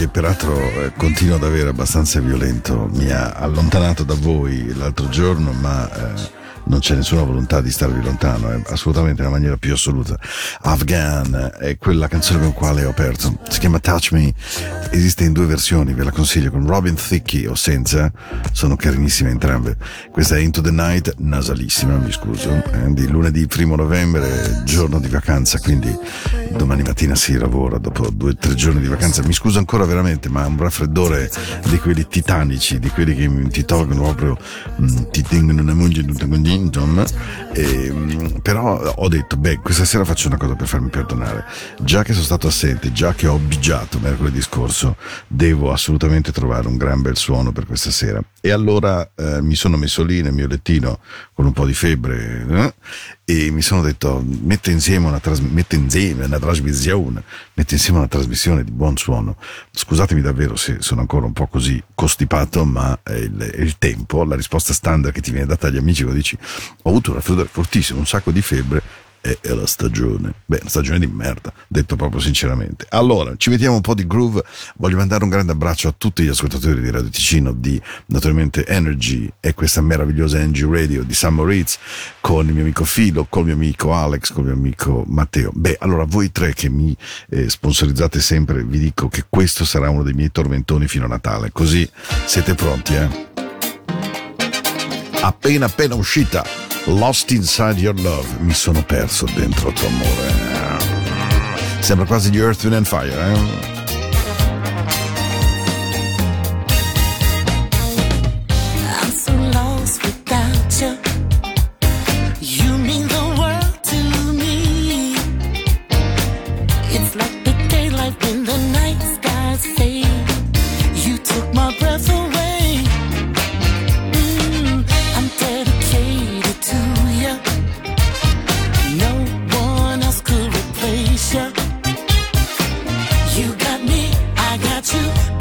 che peraltro eh, continuo ad avere abbastanza violento. Mi ha allontanato da voi l'altro giorno, ma eh, non c'è nessuna volontà di starvi lontano, è assolutamente nella maniera più assoluta. Afghan è quella canzone con quale ho aperto. Si chiama Touch Me, esiste in due versioni, ve la consiglio con Robin Thicke o senza, sono carinissime entrambe. Questa è Into the Night, nasalissima, mi scuso, eh, di lunedì primo novembre, giorno di vacanza, quindi domani mattina si lavora dopo due o tre giorni di vacanza. Mi scuso ancora veramente, ma un raffreddore di quelli titanici, di quelli che ti tolgono proprio, mm, ti tengono una mungia tutta con insomma. E, mm, però ho detto, beh, questa sera faccio una cosa per farmi perdonare. Già che sono stato assente, già che ho bigiato mercoledì scorso, devo assolutamente trovare un gran bel suono per questa sera. E allora eh, mi sono messo lì nel mio lettino con un po' di febbre eh, e mi sono detto, mette insieme una, tras- mette insieme una trasmissione, mette insieme una trasmissione di buon suono. Scusatemi davvero se sono ancora un po' così costipato, ma è il, è il tempo, la risposta standard che ti viene data agli amici dici ho avuto un raffreddore fortissimo, un sacco di febbre, è, è la stagione. Beh, una stagione di merda, detto proprio sinceramente. Allora, ci mettiamo un po' di groove. Voglio mandare un grande abbraccio a tutti gli ascoltatori di Radio Ticino, di naturalmente Energy e questa meravigliosa NG Radio di San Moritz, con il mio amico Filo, col mio amico Alex, col mio amico Matteo. Beh, allora voi tre che mi eh, sponsorizzate sempre, vi dico che questo sarà uno dei miei tormentoni fino a Natale. Così siete pronti, eh? Appena appena uscita. Lost Inside Your Love, mi sono perso dentro tuo amore. Sembra quasi gli Earth, Wind and Fire, eh?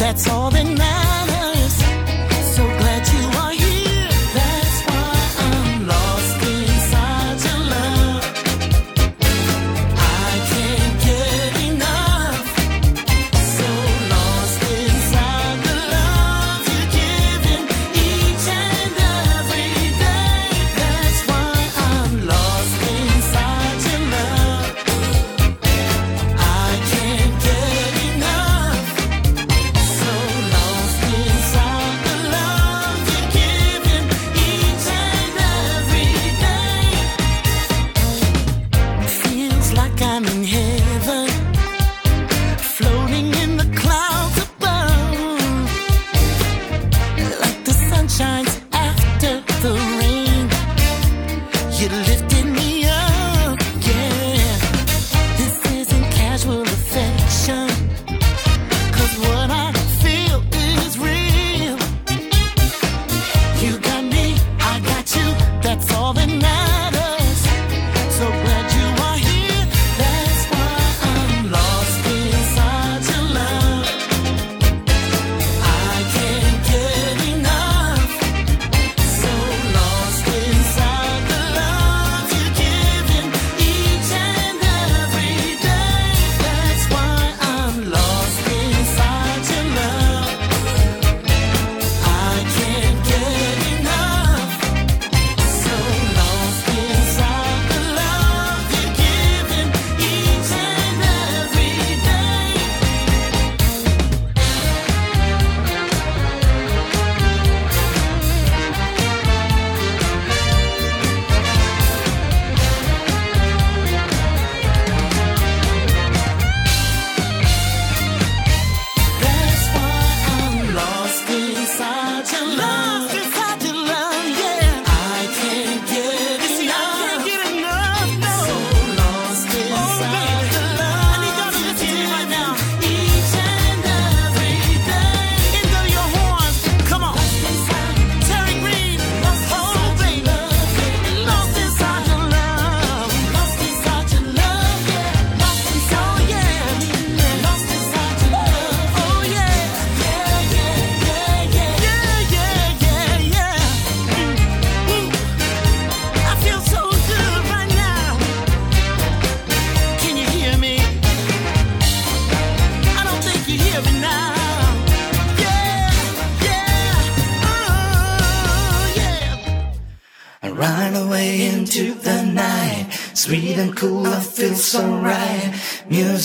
that's all that matters.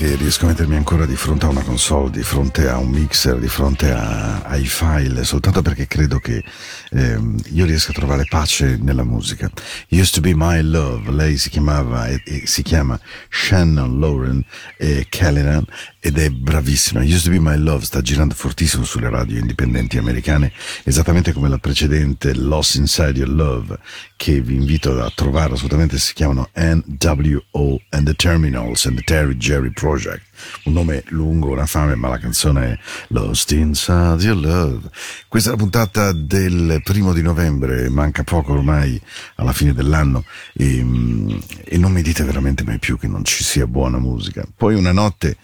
Che riesco a mettermi ancora di fronte a una console, di fronte a un mixer, di fronte a- ai file, soltanto perché credo che ehm, io riesca a trovare pace nella musica. Used to be my love, lei si chiamava e, e si chiama Shannon Lauren e Callanan ed è bravissima. Used to be my love sta girando fortissimo sulle radio indipendenti americane, esattamente come la precedente Lost Inside Your Love, che vi invito a trovare assolutamente, si chiamano NWO and the Terminals and the Terry Jerry Project. Un nome lungo, una fame, ma la canzone è Lost Inside Your Love. Questa è la puntata del primo di novembre, manca poco ormai alla fine dell'anno e, mm, e non mi dite veramente mai più che non ci sia buona musica. Poi una notte,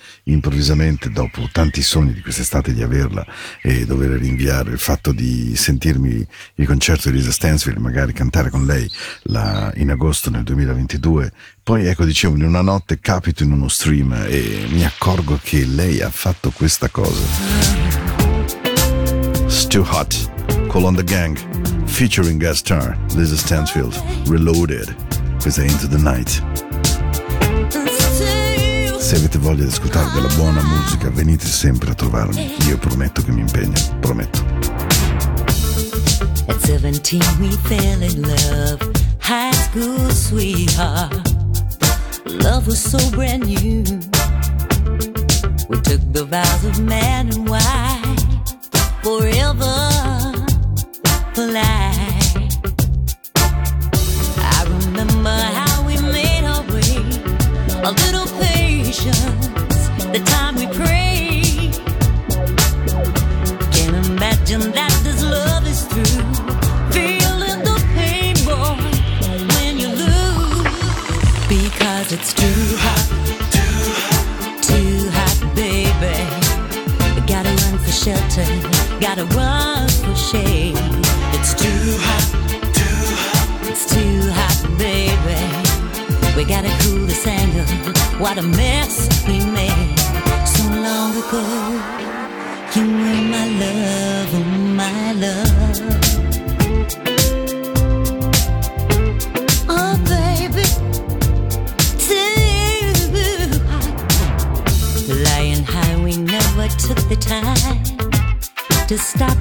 improvvisamente, dopo tanti sogni di quest'estate di averla e dover rinviare il fatto di sentirmi il concerto di Lisa Stansfield, magari cantare con lei la- in agosto nel 2022, poi ecco dicevo in una notte capito in uno stream e mi accorgo che lei ha fatto questa cosa. Still Hot, Call on the Gang, featuring guest star Lisa Stansfield, Reloaded. Questa è Into the Night. Se avete voglia di ascoltare della buona musica, venite sempre a trovarmi. Io prometto che mi impegno, prometto. At 17, we fell in love. High school sweetheart. Love was so brand new. We took the vows of man and wife forever for. I remember how we made our way. A little the time we prayed. Can't imagine that this love is true. Feeling the pain, boy, when you lose. Because it's too hot, too hot, baby. Gotta run for shelter, gotta run for shade. We gotta cool this anger. What a mess we made so long ago. You were my love, oh my love. Oh, baby. Lying high, we never took the time to stop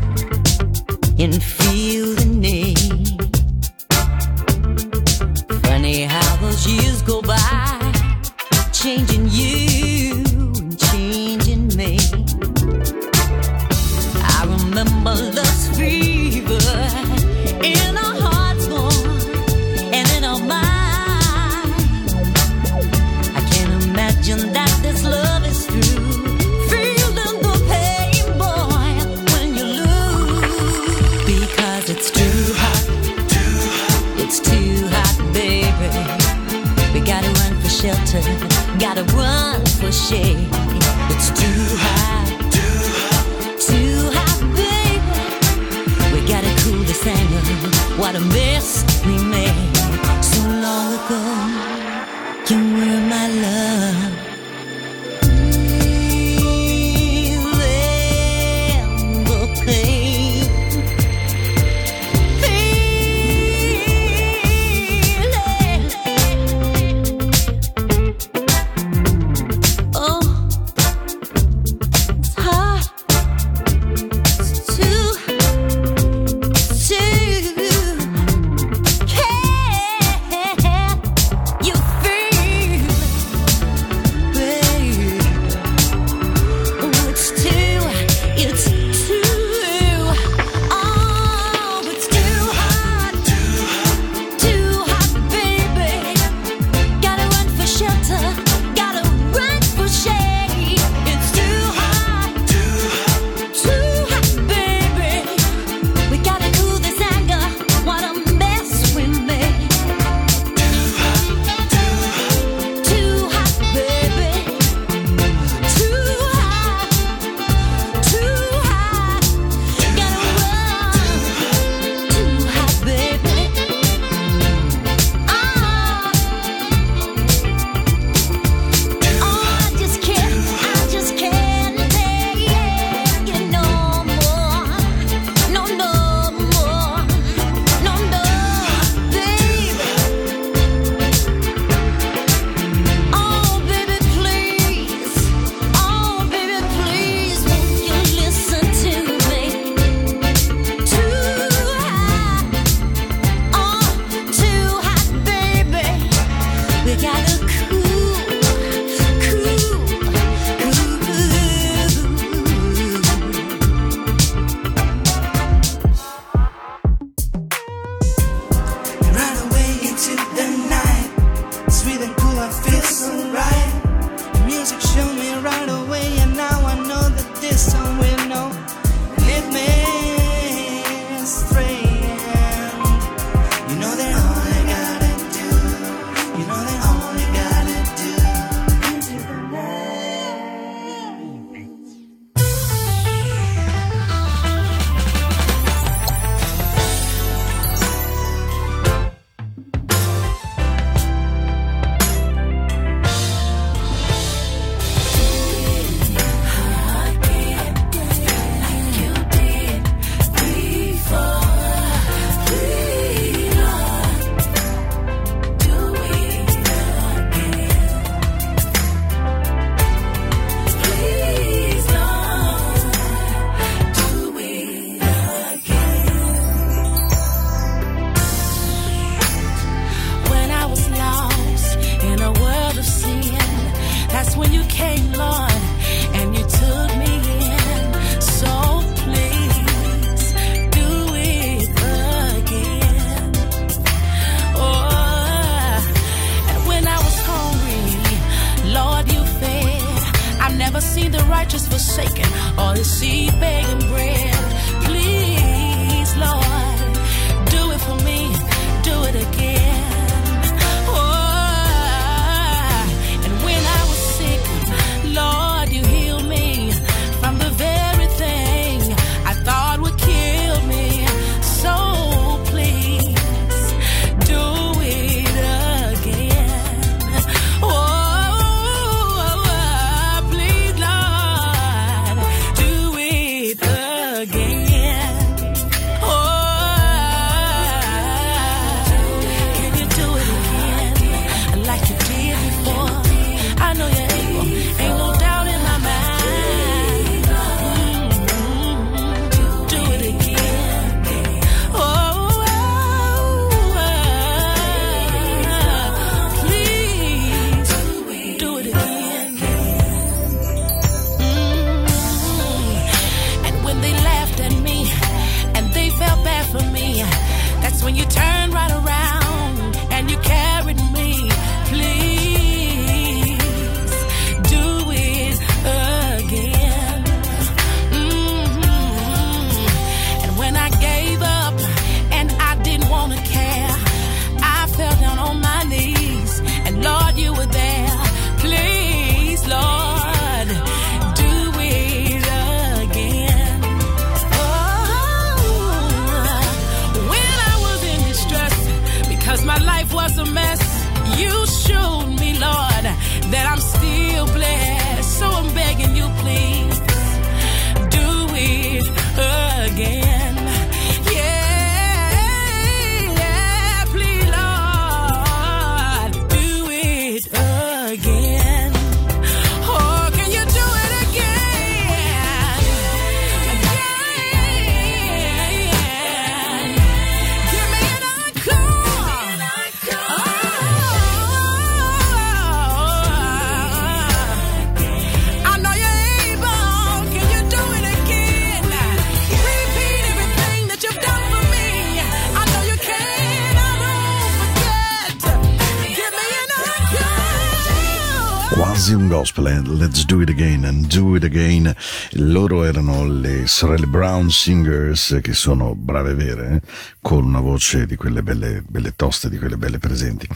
sorelle Brown Singers, che sono brave vere, eh? con una voce di quelle belle, belle toste, di quelle belle presenti.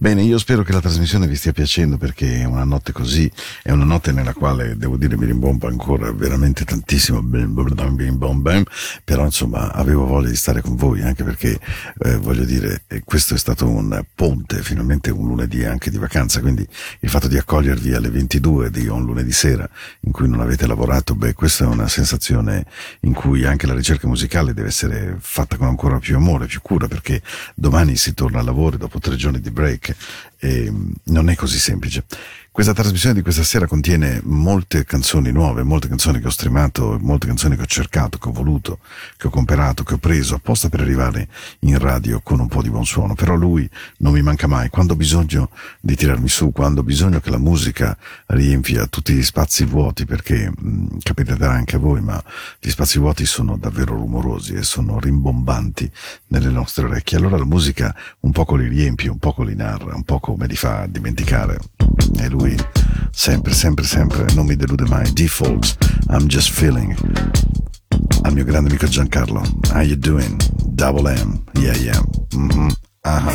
Bene, io spero che la trasmissione vi stia piacendo perché è una notte così, è una notte nella quale, devo dire, mi rimbomba ancora veramente tantissimo, però insomma avevo voglia di stare con voi, anche perché, eh, voglio dire, questo è stato un ponte, finalmente un lunedì anche di vacanza, quindi il fatto di accogliervi alle 22 di un lunedì sera in cui non avete lavorato, beh, questa è una sensazione in cui anche la ricerca musicale deve essere fatta con ancora più amore, più cura, perché domani si torna al lavoro dopo tre giorni di break e mm, non è così semplice. Questa trasmissione di questa sera contiene molte canzoni nuove, molte canzoni che ho streamato, molte canzoni che ho cercato, che ho voluto, che ho comperato, che ho preso apposta per arrivare in radio con un po' di buon suono. Però lui non mi manca mai. Quando ho bisogno di tirarmi su, quando ho bisogno che la musica riempia tutti gli spazi vuoti, perché mh, capiterà anche a voi, ma gli spazi vuoti sono davvero rumorosi e sono rimbombanti nelle nostre orecchie. Allora la musica un poco li riempie, un poco li narra, un poco me li fa dimenticare. E lui sempre, sempre, sempre non mi delude mai. D-Folks, I'm just feeling. Al mio grande amico Giancarlo, how you doing? Double M, yeah, yeah. Mhm, aha.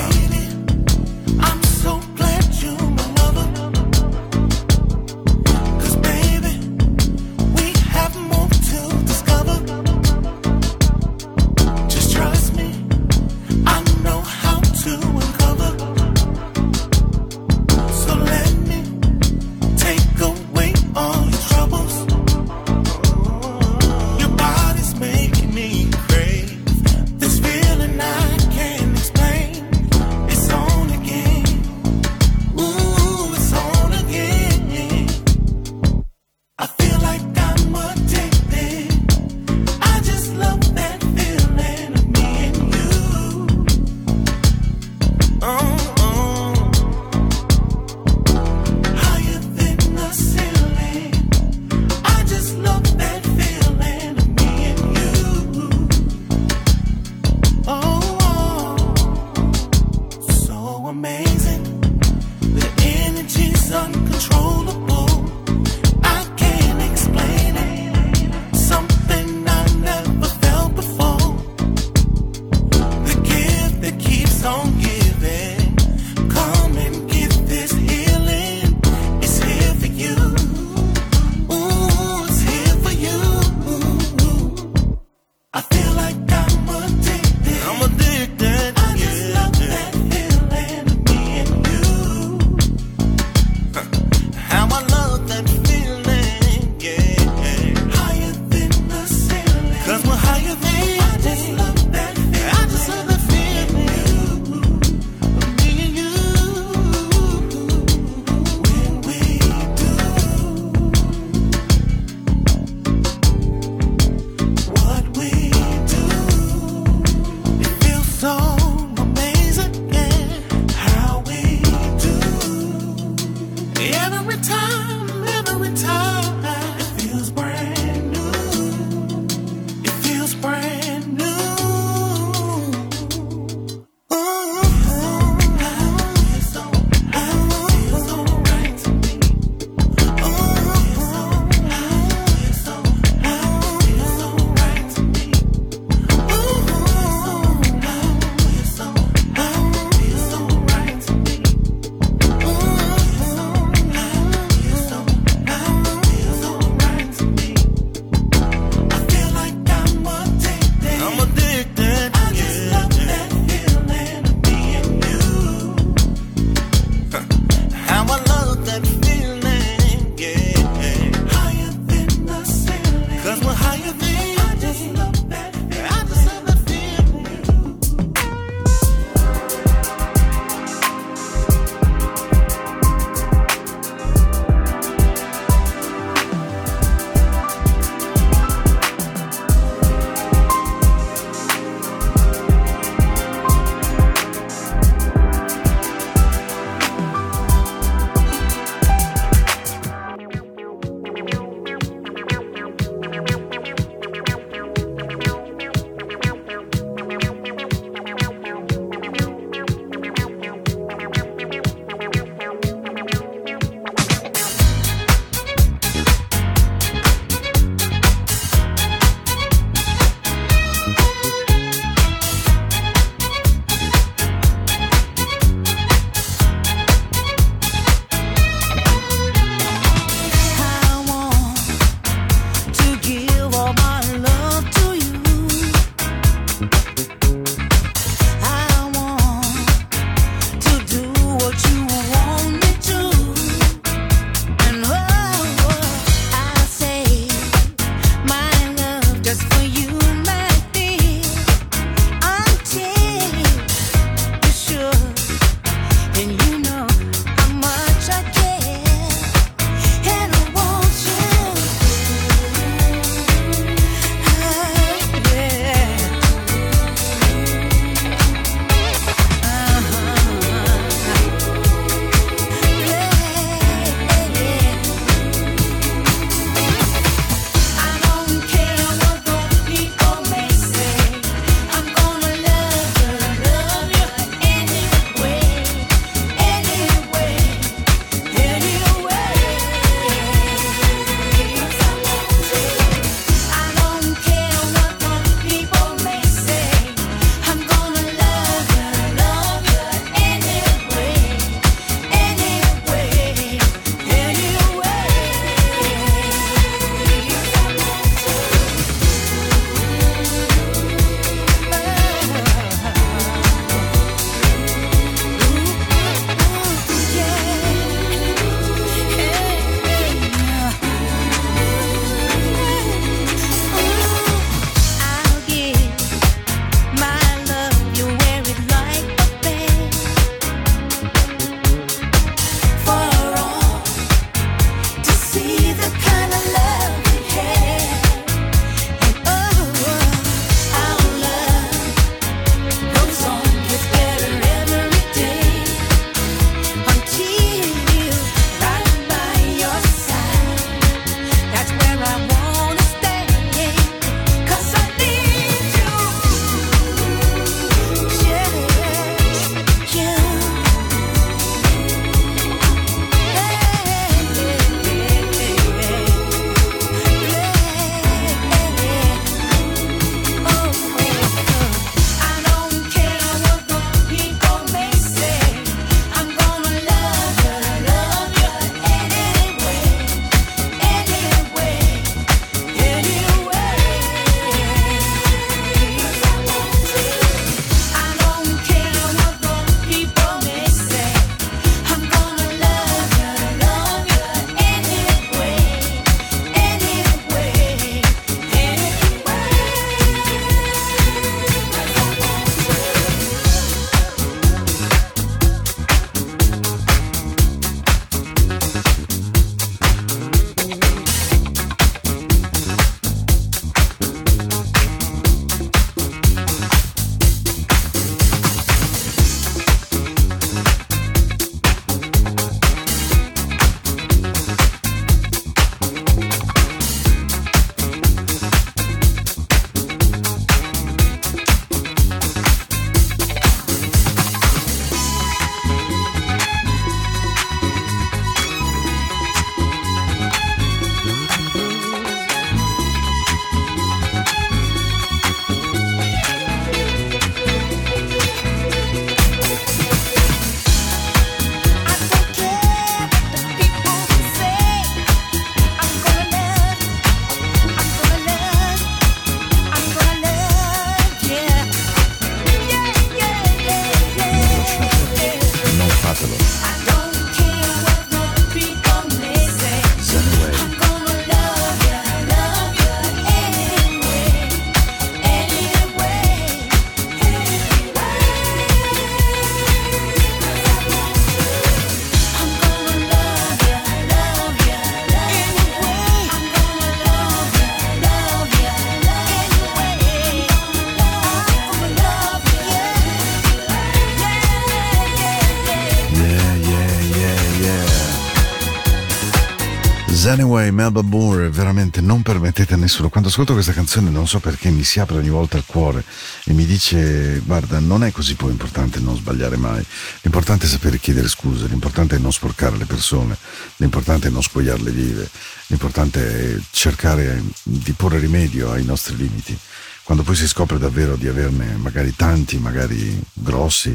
Anyway, Melba Moore, veramente non permettete a nessuno. Quando ascolto questa canzone non so perché mi si apre ogni volta il cuore e mi dice guarda non è così poi importante non sbagliare mai, l'importante è sapere chiedere scusa, l'importante è non sporcare le persone, l'importante è non spogliarle vive, l'importante è cercare di porre rimedio ai nostri limiti. Quando poi si scopre davvero di averne magari tanti, magari grossi,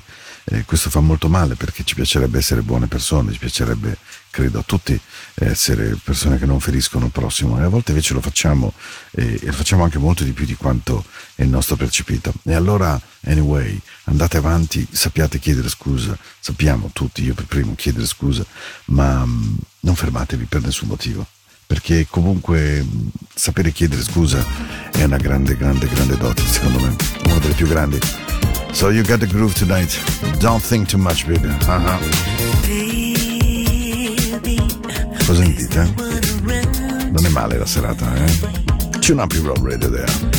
eh, questo fa molto male perché ci piacerebbe essere buone persone, ci piacerebbe, credo a tutti, essere persone che non feriscono il prossimo e a volte invece lo facciamo e, e lo facciamo anche molto di più di quanto è il nostro percepito. E allora, anyway, andate avanti, sappiate chiedere scusa, sappiamo tutti, io per primo, chiedere scusa, ma mh, non fermatevi per nessun motivo perché comunque mh, sapere chiedere scusa è una grande, grande, grande dote, secondo me, una delle più grandi. So you got the groove tonight. Don't think too much, baby. Uh-huh. Cosa sentite? Non è male la serata, eh? Tune up your radio there.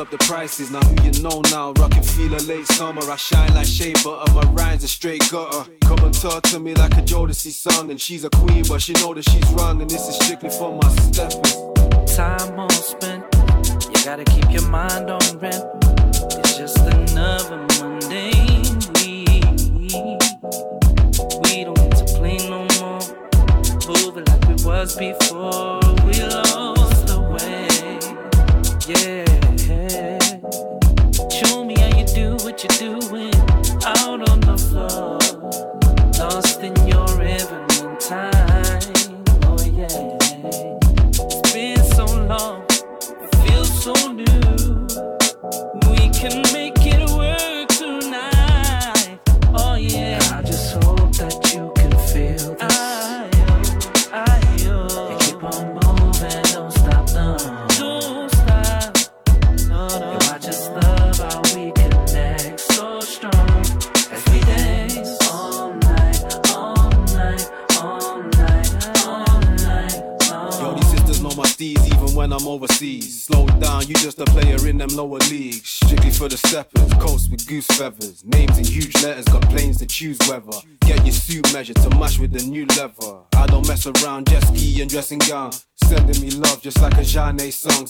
Up the prices. Now who you know now? Rockin' feel a late summer. I shine like shea butter. My rhymes are straight gutter. Come and talk to me like a Jodeci song. And she's a queen, but she know that she's wrong. And this is strictly for my steppers. time all spent. You gotta keep your mind on rent.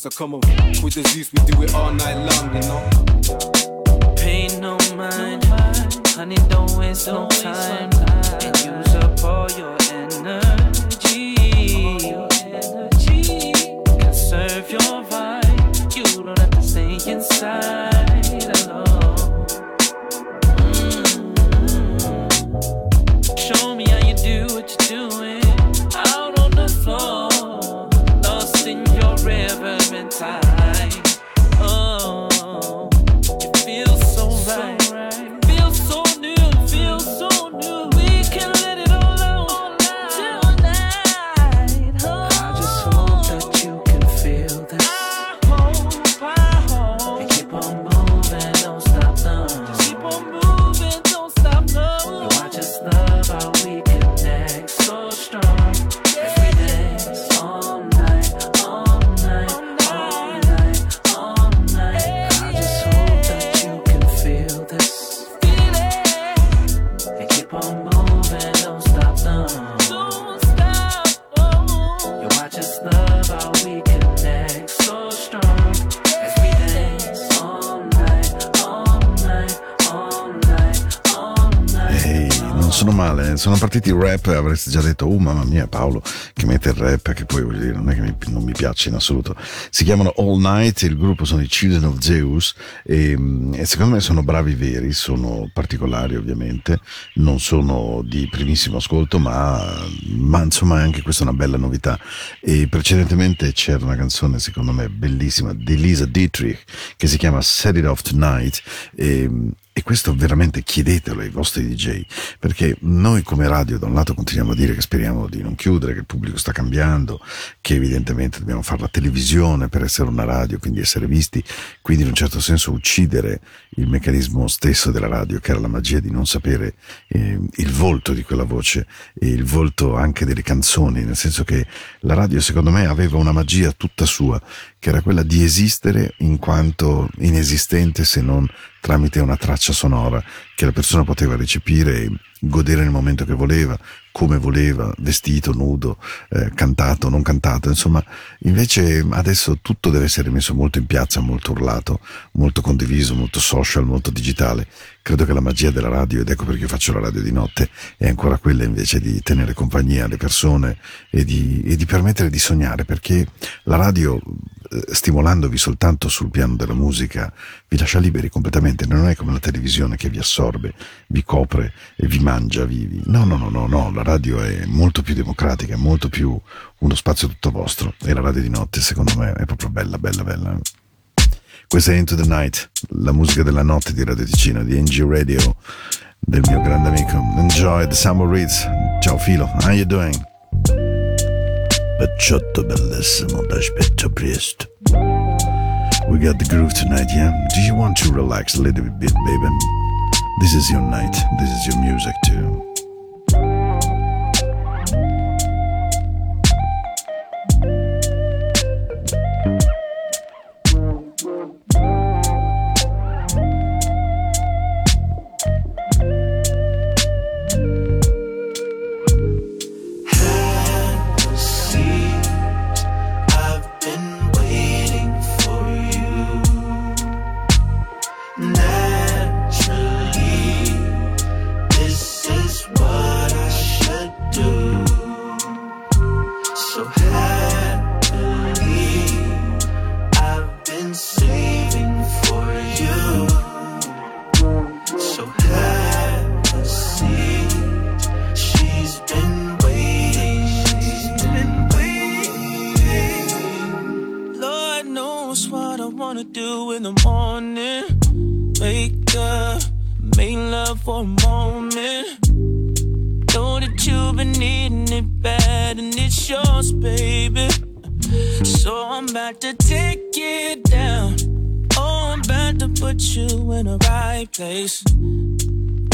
So come on, with the Zeus, we do it all night long, you know. Pay no mind, honey, don't waste no time, già detto, oh mamma mia Paolo che mette il rap, che poi voglio dire, non è che mi- non mi piace in assoluto. Si chiamano All Night, il gruppo sono i Children of Zeus e, e secondo me sono bravi veri, sono particolari ovviamente, non sono di primissimo ascolto, ma, ma insomma anche questa è una bella novità. E precedentemente c'era una canzone secondo me bellissima di Lisa Dietrich che si chiama Set It Off Tonight e, e questo veramente chiedetelo ai vostri DJ, perché noi come radio da un lato continuiamo a dire che speriamo di non chiudere, che il pubblico sta cambiando, che evidentemente dobbiamo fare la televisione per essere una radio, quindi essere visti, quindi in un certo senso uccidere il meccanismo stesso della radio, che era la magia di non sapere eh, il volto di quella voce e il volto anche delle canzoni, nel senso che la radio secondo me aveva una magia tutta sua, che era quella di esistere in quanto inesistente se non tramite una traccia sonora che la persona poteva recepire e godere nel momento che voleva, come voleva, vestito, nudo, eh, cantato, non cantato, insomma, invece adesso tutto deve essere messo molto in piazza, molto urlato, molto condiviso, molto social, molto digitale. Credo che la magia della radio, ed ecco perché io faccio la radio di notte, è ancora quella invece di tenere compagnia alle persone e di, e di permettere di sognare, perché la radio, stimolandovi soltanto sul piano della musica, vi lascia liberi completamente, non è come la televisione che vi assorbe, vi copre e vi mangia vivi. No, no, no, no, no, la radio è molto più democratica, è molto più uno spazio tutto vostro e la radio di notte secondo me è proprio bella, bella, bella. Questa è Into the Night, la musica della notte di Radio Ticino, di NG Radio, del mio grande amico. Enjoy the Summer Reads. Ciao Filo, how you doing? Pecciotto bellissimo, d'aspetto presto. We got the groove tonight, yeah? Do you want to relax a little bit, baby? This is your night, this is your music too. Bad and it's yours, baby. So I'm about to take it down. Oh, I'm about to put you in the right place.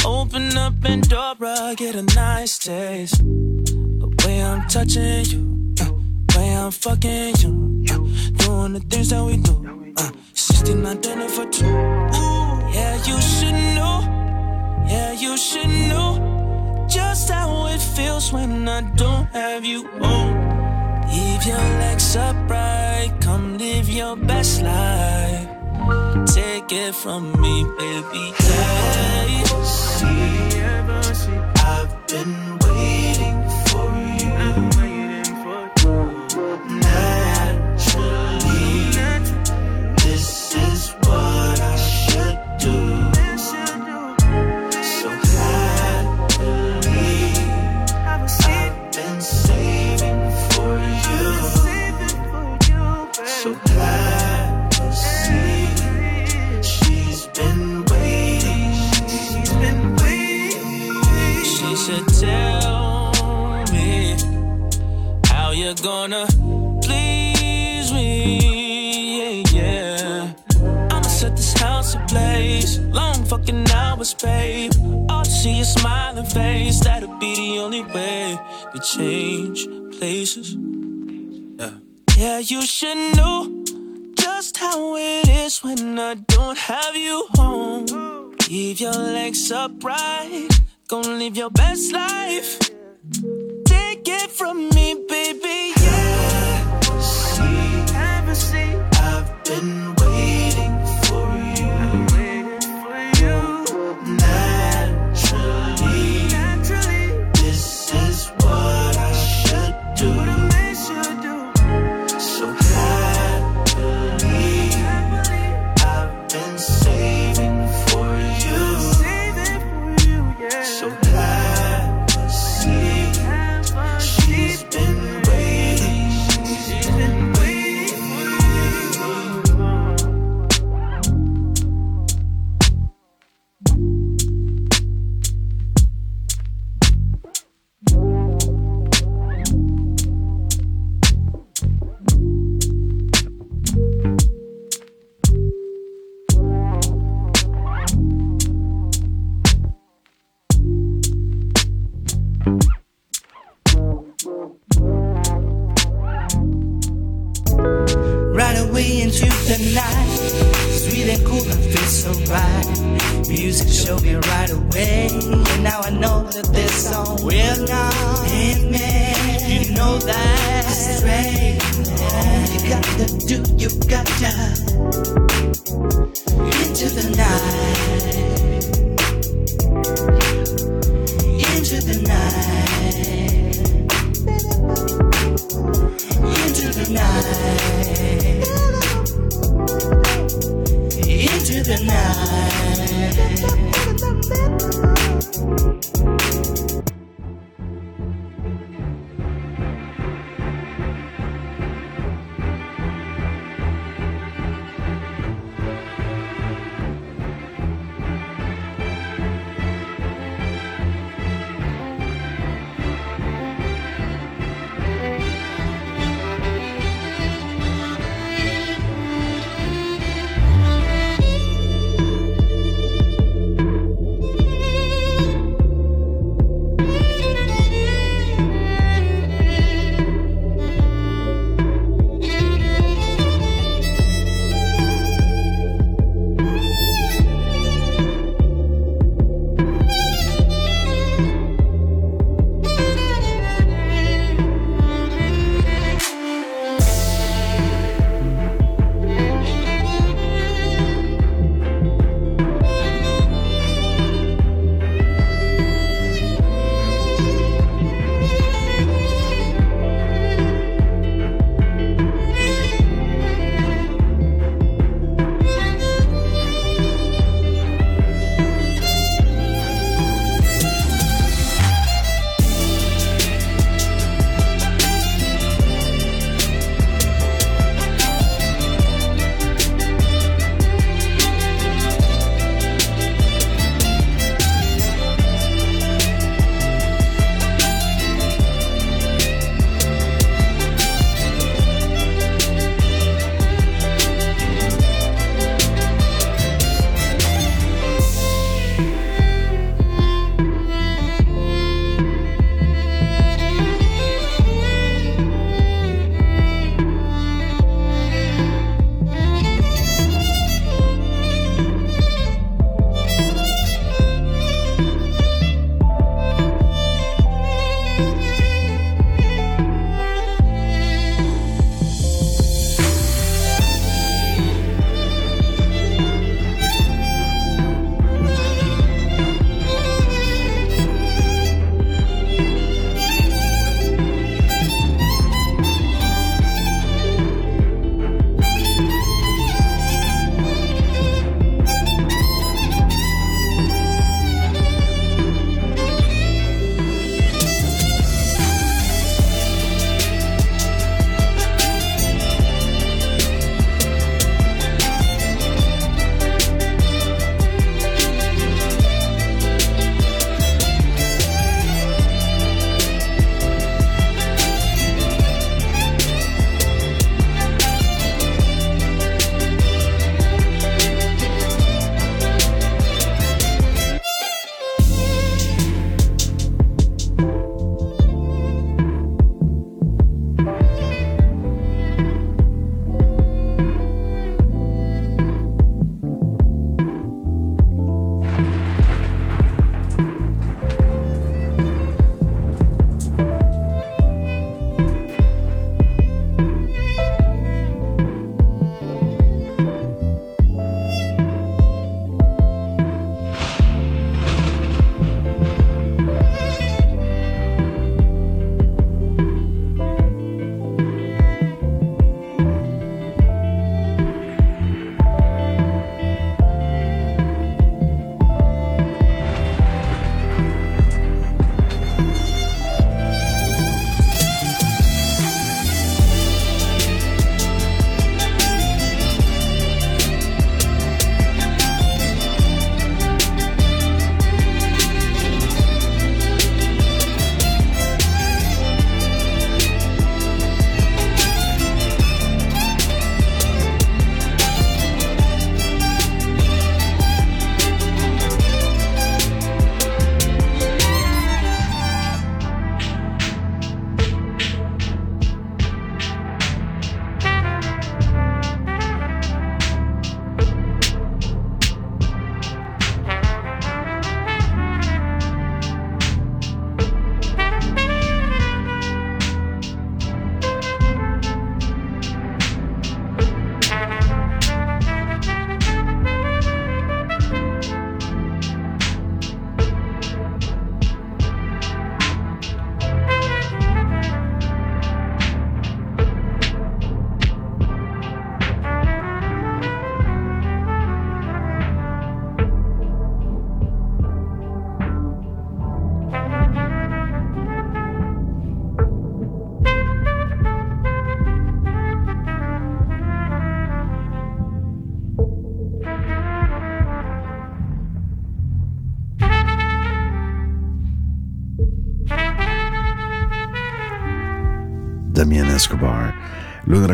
Open up Pandora, get a nice taste. The way I'm touching you, uh, way I'm fucking you, uh, doing the things that we do. Uh, 69 dinner for two. Ooh, yeah, you should know. Yeah, you should know just how feels when I don't have you home. Leave your legs upright, come live your best life. Take it from me, baby. Hey. I've been how you gonna please me. Yeah, yeah. I'ma set this house ablaze. Long fucking hours, babe. All to see your smiling face. That'll be the only way we change places. Yeah. Yeah, you should know just how it is when I don't have you home. Keep your legs upright, gonna live your best life. It from me, baby.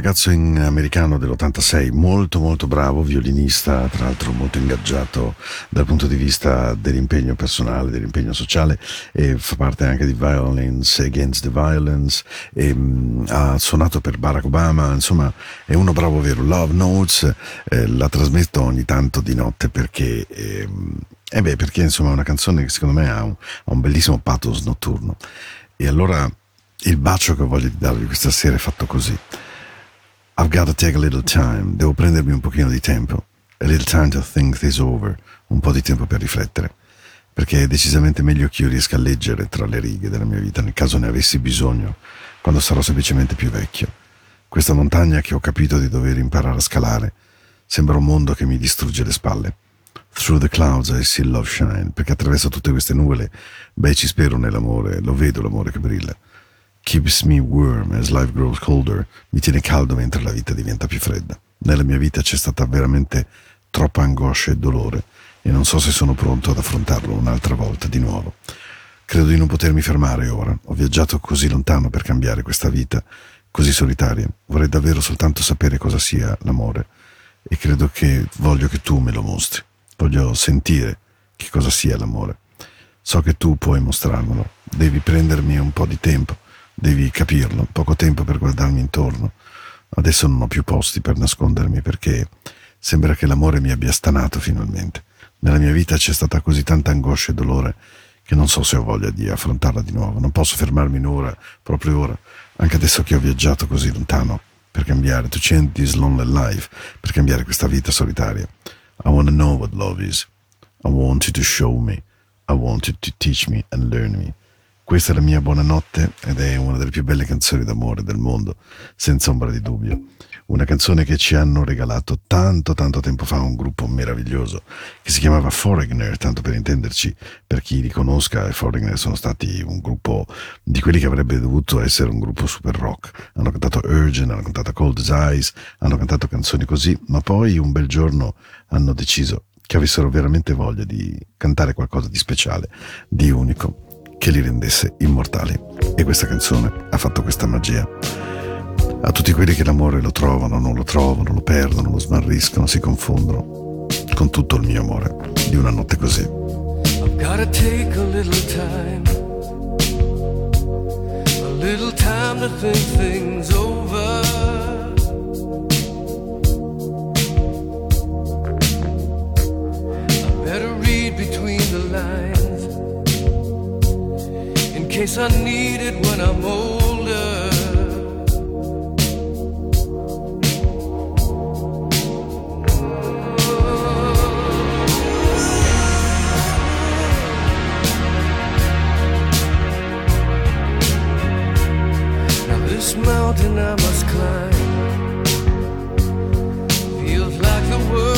Ragazzo in- americano dell'86, molto molto bravo, violinista, tra l'altro molto ingaggiato dal punto di vista dell'impegno personale, dell'impegno sociale e fa parte anche di Violence Against the Violence e mh, ha suonato per Barack Obama, insomma è uno bravo vero. Love Notes eh, la trasmetto ogni tanto di notte perché... ehm, eh beh, perché insomma è una canzone che secondo me ha un, ha un bellissimo pathos notturno. E allora il bacio che voglio darvi questa sera è fatto così. I've got to take a little time, devo prendermi un pochino di tempo. A little time to think this over, un po' di tempo per riflettere. Perché è decisamente meglio che io riesca a leggere tra le righe della mia vita, nel caso ne avessi bisogno, quando sarò semplicemente più vecchio. Questa montagna che ho capito di dover imparare a scalare sembra un mondo che mi distrugge le spalle. Through the clouds I see love shine, perché attraverso tutte queste nuvole, beh, ci spero nell'amore, lo vedo l'amore che brilla. Keeps me warm as life grows colder, mi tiene caldo mentre la vita diventa più fredda. Nella mia vita c'è stata veramente troppa angoscia e dolore e non so se sono pronto ad affrontarlo un'altra volta di nuovo. Credo di non potermi fermare ora. Ho viaggiato così lontano per cambiare questa vita così solitaria. Vorrei davvero soltanto sapere cosa sia l'amore e credo che voglio che tu me lo mostri. Voglio sentire che cosa sia l'amore. So che tu puoi mostrarmelo. Devi prendermi un po' di tempo, devi capirlo, poco tempo per guardarmi intorno. Adesso non ho più posti per nascondermi perché sembra che l'amore mi abbia stanato finalmente. Nella mia vita c'è stata così tanta angoscia e dolore che non so se ho voglia di affrontarla di nuovo. Non posso fermarmi in ora, proprio ora, anche adesso che ho viaggiato così lontano per cambiare, to change this lonely life, per cambiare questa vita solitaria. I want to know what love is. I want you to show me. I want you to teach me and learn me. Questa è la mia buonanotte ed è una delle più belle canzoni d'amore del mondo, senza ombra di dubbio. Una canzone che ci hanno regalato tanto tanto tempo fa un gruppo meraviglioso che si chiamava Foreigner, tanto per intenderci, per chi li conosca, i Foreigner sono stati un gruppo di quelli che avrebbe dovuto essere un gruppo super rock. Hanno cantato Urgent, hanno cantato Cold Ice, hanno cantato canzoni così, ma poi un bel giorno hanno deciso che avessero veramente voglia di cantare qualcosa di speciale, di unico, che li rendesse immortali. E questa canzone ha fatto questa magia. A tutti quelli che l'amore lo trovano, non lo trovano, lo perdono, lo smarriscono, si confondono, con tutto il mio amore di una notte così. I've gotta take a little time, a little time to think things over. case I need it when I'm older. Now this mountain I must climb feels like the world.